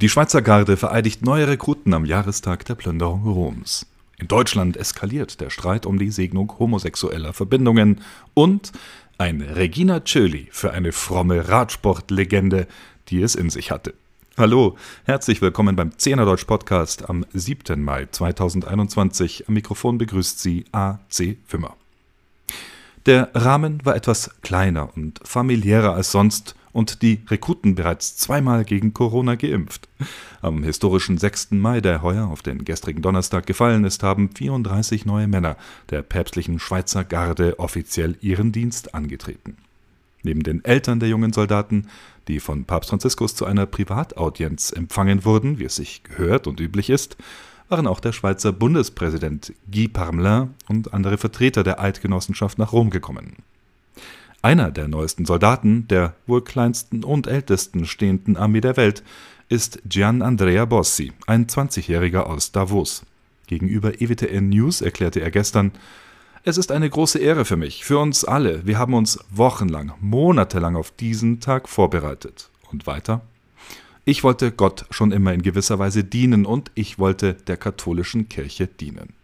Die Schweizer Garde vereidigt neue Rekruten am Jahrestag der Plünderung Roms. In Deutschland eskaliert der Streit um die Segnung homosexueller Verbindungen und ein Regina Tschöli für eine fromme Radsportlegende, die es in sich hatte. Hallo, herzlich willkommen beim Zehnerdeutsch Podcast am 7. Mai 2021. Am Mikrofon begrüßt Sie A.C. Fümmer. Der Rahmen war etwas kleiner und familiärer als sonst und die Rekruten bereits zweimal gegen Corona geimpft. Am historischen 6. Mai, der heuer auf den gestrigen Donnerstag gefallen ist, haben 34 neue Männer der päpstlichen Schweizer Garde offiziell ihren Dienst angetreten. Neben den Eltern der jungen Soldaten, die von Papst Franziskus zu einer Privataudienz empfangen wurden, wie es sich gehört und üblich ist, waren auch der Schweizer Bundespräsident Guy Parmelin und andere Vertreter der Eidgenossenschaft nach Rom gekommen. Einer der neuesten Soldaten der wohl kleinsten und ältesten stehenden Armee der Welt ist Gian Andrea Bossi, ein 20-Jähriger aus Davos. Gegenüber EWTN News erklärte er gestern, es ist eine große Ehre für mich, für uns alle. Wir haben uns wochenlang, monatelang auf diesen Tag vorbereitet. Und weiter? Ich wollte Gott schon immer in gewisser Weise dienen und ich wollte der katholischen Kirche dienen.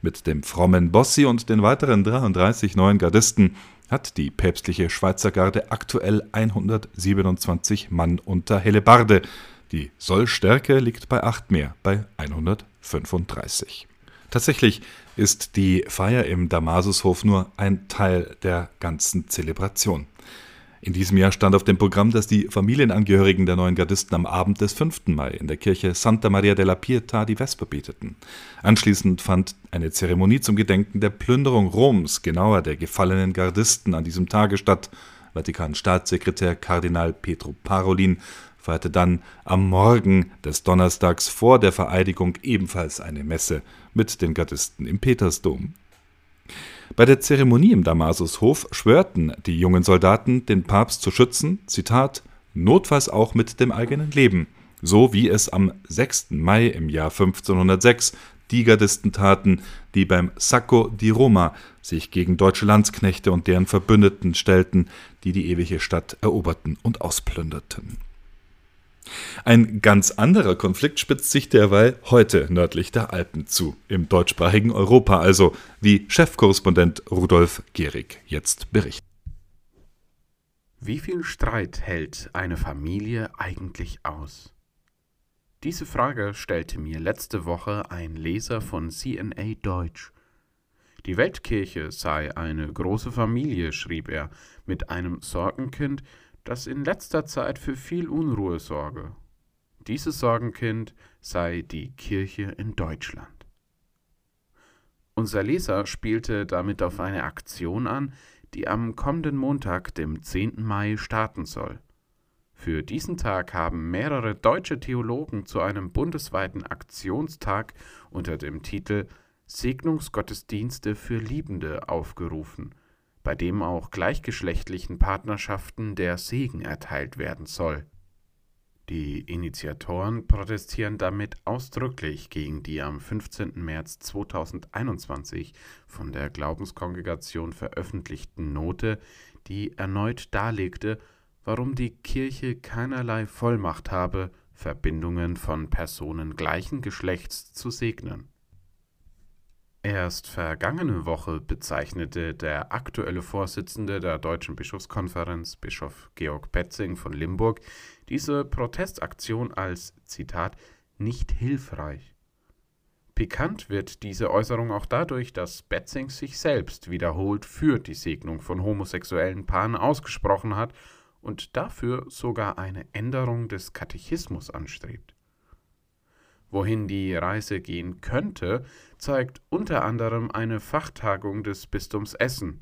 Mit dem frommen Bossi und den weiteren 33 neuen Gardisten hat die päpstliche Schweizer Garde aktuell 127 Mann unter Hellebarde. Die Sollstärke liegt bei 8 mehr, bei 135. Tatsächlich ist die Feier im Damasushof nur ein Teil der ganzen Zelebration. In diesem Jahr stand auf dem Programm, dass die Familienangehörigen der neuen Gardisten am Abend des 5. Mai in der Kirche Santa Maria della Pietà die Vesper beteten. Anschließend fand eine Zeremonie zum Gedenken der Plünderung Roms, genauer der gefallenen Gardisten, an diesem Tage statt. Vatikan-Staatssekretär Kardinal Petro Parolin feierte dann am Morgen des Donnerstags vor der Vereidigung ebenfalls eine Messe mit den Gardisten im Petersdom. Bei der Zeremonie im Damasushof schwörten die jungen Soldaten, den Papst zu schützen, Zitat, notfalls auch mit dem eigenen Leben, so wie es am 6. Mai im Jahr 1506 die Gardisten taten, die beim Sacco di Roma sich gegen deutsche Landsknechte und deren Verbündeten stellten, die die ewige Stadt eroberten und ausplünderten. Ein ganz anderer Konflikt spitzt sich derweil heute nördlich der Alpen zu, im deutschsprachigen Europa also, wie Chefkorrespondent Rudolf Gehrig jetzt berichtet. Wie viel Streit hält eine Familie eigentlich aus? Diese Frage stellte mir letzte Woche ein Leser von CNA Deutsch. Die Weltkirche sei eine große Familie, schrieb er, mit einem Sorgenkind, das in letzter Zeit für viel Unruhe sorge. Dieses Sorgenkind sei die Kirche in Deutschland. Unser Leser spielte damit auf eine Aktion an, die am kommenden Montag, dem 10. Mai, starten soll. Für diesen Tag haben mehrere deutsche Theologen zu einem bundesweiten Aktionstag unter dem Titel Segnungsgottesdienste für Liebende aufgerufen – bei dem auch gleichgeschlechtlichen Partnerschaften der Segen erteilt werden soll. Die Initiatoren protestieren damit ausdrücklich gegen die am 15. März 2021 von der Glaubenskongregation veröffentlichten Note, die erneut darlegte, warum die Kirche keinerlei Vollmacht habe, Verbindungen von Personen gleichen Geschlechts zu segnen. Erst vergangene Woche bezeichnete der aktuelle Vorsitzende der Deutschen Bischofskonferenz, Bischof Georg Petzing von Limburg, diese Protestaktion als Zitat nicht hilfreich. Pikant wird diese Äußerung auch dadurch, dass Betzing sich selbst wiederholt für die Segnung von homosexuellen Paaren ausgesprochen hat und dafür sogar eine Änderung des Katechismus anstrebt. Wohin die Reise gehen könnte, zeigt unter anderem eine Fachtagung des Bistums Essen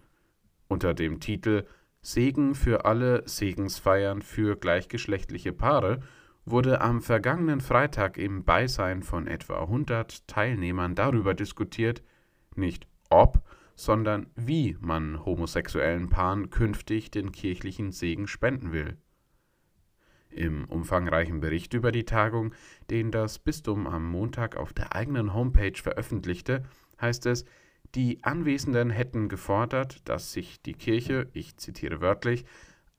unter dem Titel Segen für alle Segensfeiern für gleichgeschlechtliche Paare wurde am vergangenen Freitag im Beisein von etwa 100 Teilnehmern darüber diskutiert, nicht ob, sondern wie man homosexuellen Paaren künftig den kirchlichen Segen spenden will. Im umfangreichen Bericht über die Tagung, den das Bistum am Montag auf der eigenen Homepage veröffentlichte, heißt es, die Anwesenden hätten gefordert, dass sich die Kirche, ich zitiere wörtlich,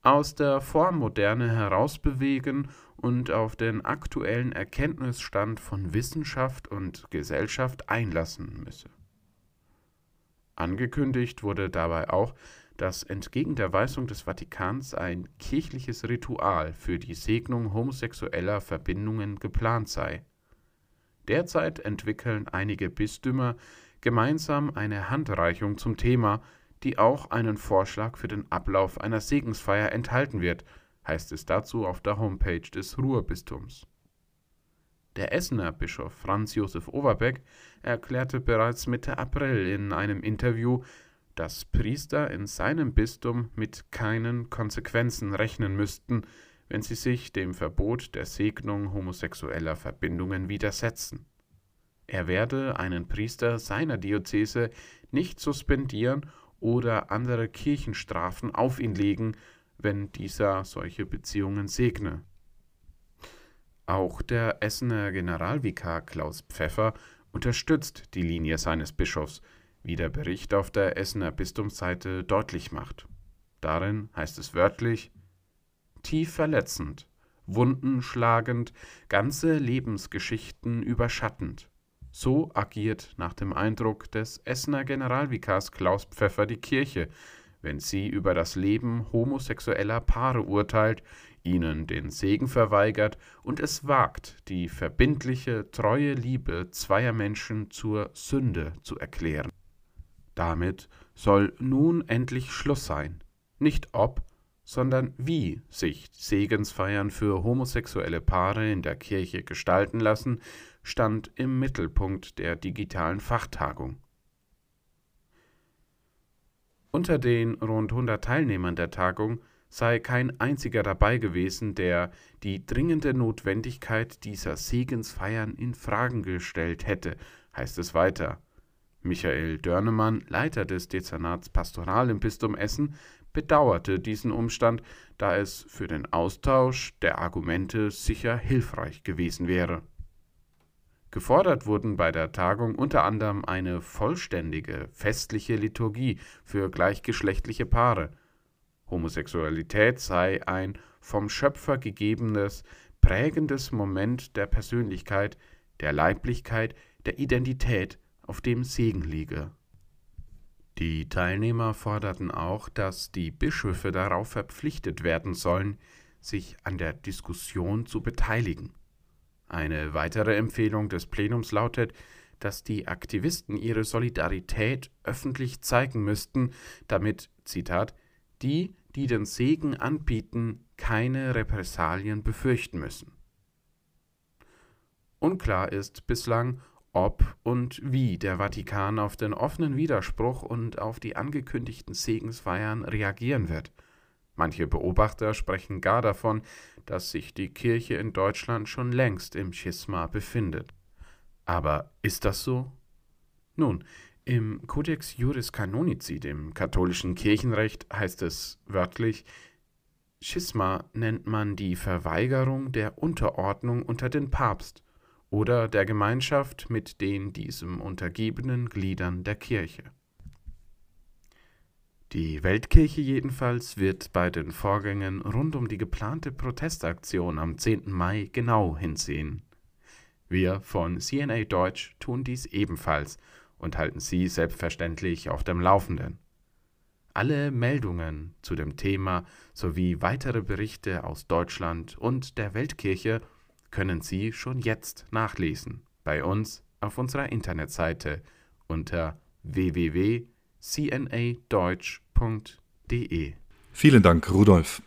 aus der Vormoderne herausbewegen und auf den aktuellen Erkenntnisstand von Wissenschaft und Gesellschaft einlassen müsse. Angekündigt wurde dabei auch, dass entgegen der Weisung des Vatikans ein kirchliches Ritual für die Segnung homosexueller Verbindungen geplant sei. Derzeit entwickeln einige Bistümer gemeinsam eine Handreichung zum Thema, die auch einen Vorschlag für den Ablauf einer Segensfeier enthalten wird, heißt es dazu auf der Homepage des Ruhrbistums. Der Essener Bischof Franz Josef Overbeck erklärte bereits Mitte April in einem Interview, dass Priester in seinem Bistum mit keinen Konsequenzen rechnen müssten, wenn sie sich dem Verbot der Segnung homosexueller Verbindungen widersetzen. Er werde einen Priester seiner Diözese nicht suspendieren oder andere Kirchenstrafen auf ihn legen, wenn dieser solche Beziehungen segne. Auch der Essener Generalvikar Klaus Pfeffer unterstützt die Linie seines Bischofs, wie der Bericht auf der Essener Bistumsseite deutlich macht. Darin heißt es wörtlich tief verletzend, Wunden schlagend, ganze Lebensgeschichten überschattend. So agiert nach dem Eindruck des Essener Generalvikars Klaus Pfeffer die Kirche, wenn sie über das Leben homosexueller Paare urteilt, ihnen den Segen verweigert und es wagt, die verbindliche, treue Liebe zweier Menschen zur Sünde zu erklären. Damit soll nun endlich Schluss sein. Nicht ob, sondern wie sich Segensfeiern für homosexuelle Paare in der Kirche gestalten lassen, stand im Mittelpunkt der digitalen Fachtagung. Unter den rund 100 Teilnehmern der Tagung sei kein einziger dabei gewesen, der die dringende Notwendigkeit dieser Segensfeiern in Fragen gestellt hätte, heißt es weiter. Michael Dörnemann, Leiter des Dezernats Pastoral im Bistum Essen, bedauerte diesen Umstand, da es für den Austausch der Argumente sicher hilfreich gewesen wäre. Gefordert wurden bei der Tagung unter anderem eine vollständige festliche Liturgie für gleichgeschlechtliche Paare. Homosexualität sei ein vom Schöpfer gegebenes, prägendes Moment der Persönlichkeit, der Leiblichkeit, der Identität, auf dem Segen liege. Die Teilnehmer forderten auch, dass die Bischöfe darauf verpflichtet werden sollen, sich an der Diskussion zu beteiligen. Eine weitere Empfehlung des Plenums lautet, dass die Aktivisten ihre Solidarität öffentlich zeigen müssten, damit, Zitat, die, die den Segen anbieten, keine Repressalien befürchten müssen. Unklar ist bislang, ob und wie der Vatikan auf den offenen Widerspruch und auf die angekündigten Segensfeiern reagieren wird. Manche Beobachter sprechen gar davon, dass sich die Kirche in Deutschland schon längst im Schisma befindet. Aber ist das so? Nun, im Codex Juris Canonici, dem katholischen Kirchenrecht, heißt es wörtlich, Schisma nennt man die Verweigerung der Unterordnung unter den Papst oder der Gemeinschaft mit den diesem untergebenen Gliedern der Kirche. Die Weltkirche jedenfalls wird bei den Vorgängen rund um die geplante Protestaktion am 10. Mai genau hinsehen. Wir von CNA Deutsch tun dies ebenfalls und halten Sie selbstverständlich auf dem Laufenden. Alle Meldungen zu dem Thema sowie weitere Berichte aus Deutschland und der Weltkirche können Sie schon jetzt nachlesen bei uns auf unserer Internetseite unter www.cnadeutsch.de. Vielen Dank, Rudolf.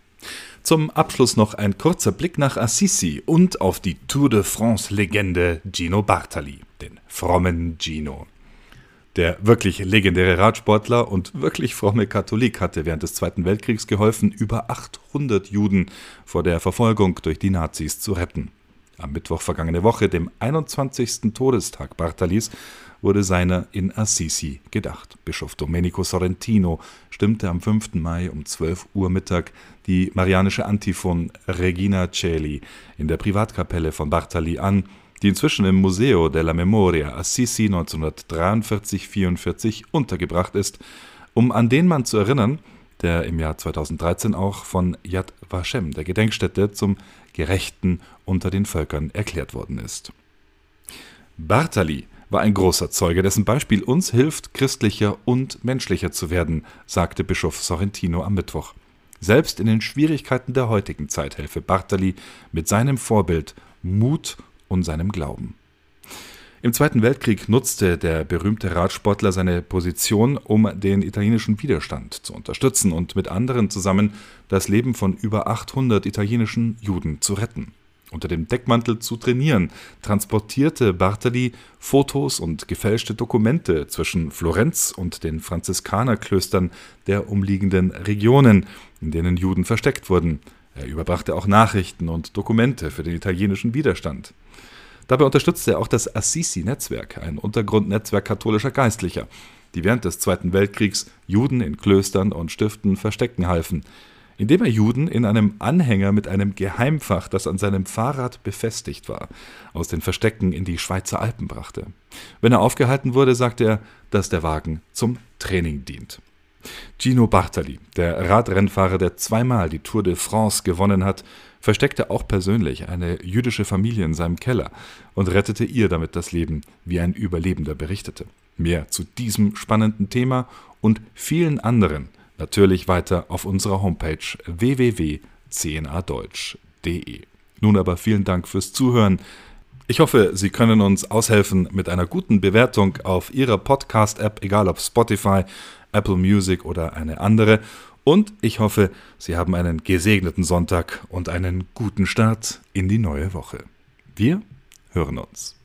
Zum Abschluss noch ein kurzer Blick nach Assisi und auf die Tour de France-Legende Gino Bartali, den frommen Gino. Der wirklich legendäre Radsportler und wirklich fromme Katholik hatte während des Zweiten Weltkriegs geholfen, über 800 Juden vor der Verfolgung durch die Nazis zu retten. Am Mittwoch vergangene Woche, dem 21. Todestag Bartalis, wurde seiner in Assisi gedacht. Bischof Domenico Sorrentino stimmte am 5. Mai um 12 Uhr Mittag die marianische Antiphon Regina Celi in der Privatkapelle von Bartali an, die inzwischen im Museo della Memoria Assisi 1943-44 untergebracht ist, um an den Mann zu erinnern, der im Jahr 2013 auch von Yad Vashem, der Gedenkstätte, zum Gerechten unter den Völkern erklärt worden ist. Bartali war ein großer Zeuge, dessen Beispiel uns hilft, christlicher und menschlicher zu werden, sagte Bischof Sorrentino am Mittwoch. Selbst in den Schwierigkeiten der heutigen Zeit helfe Bartali mit seinem Vorbild Mut und seinem Glauben. Im Zweiten Weltkrieg nutzte der berühmte Radsportler seine Position, um den italienischen Widerstand zu unterstützen und mit anderen zusammen das Leben von über 800 italienischen Juden zu retten. Unter dem Deckmantel zu trainieren, transportierte Bartali Fotos und gefälschte Dokumente zwischen Florenz und den Franziskanerklöstern der umliegenden Regionen, in denen Juden versteckt wurden. Er überbrachte auch Nachrichten und Dokumente für den italienischen Widerstand. Dabei unterstützte er auch das Assisi-Netzwerk, ein Untergrundnetzwerk katholischer Geistlicher, die während des Zweiten Weltkriegs Juden in Klöstern und Stiften verstecken halfen, indem er Juden in einem Anhänger mit einem Geheimfach, das an seinem Fahrrad befestigt war, aus den Verstecken in die Schweizer Alpen brachte. Wenn er aufgehalten wurde, sagte er, dass der Wagen zum Training dient. Gino Bartali, der Radrennfahrer, der zweimal die Tour de France gewonnen hat, versteckte auch persönlich eine jüdische Familie in seinem Keller und rettete ihr damit das Leben, wie ein Überlebender berichtete. Mehr zu diesem spannenden Thema und vielen anderen natürlich weiter auf unserer Homepage www.cnadeutsch.de. Nun aber vielen Dank fürs Zuhören. Ich hoffe, Sie können uns aushelfen mit einer guten Bewertung auf Ihrer Podcast-App, egal ob Spotify, Apple Music oder eine andere. Und ich hoffe, Sie haben einen gesegneten Sonntag und einen guten Start in die neue Woche. Wir hören uns.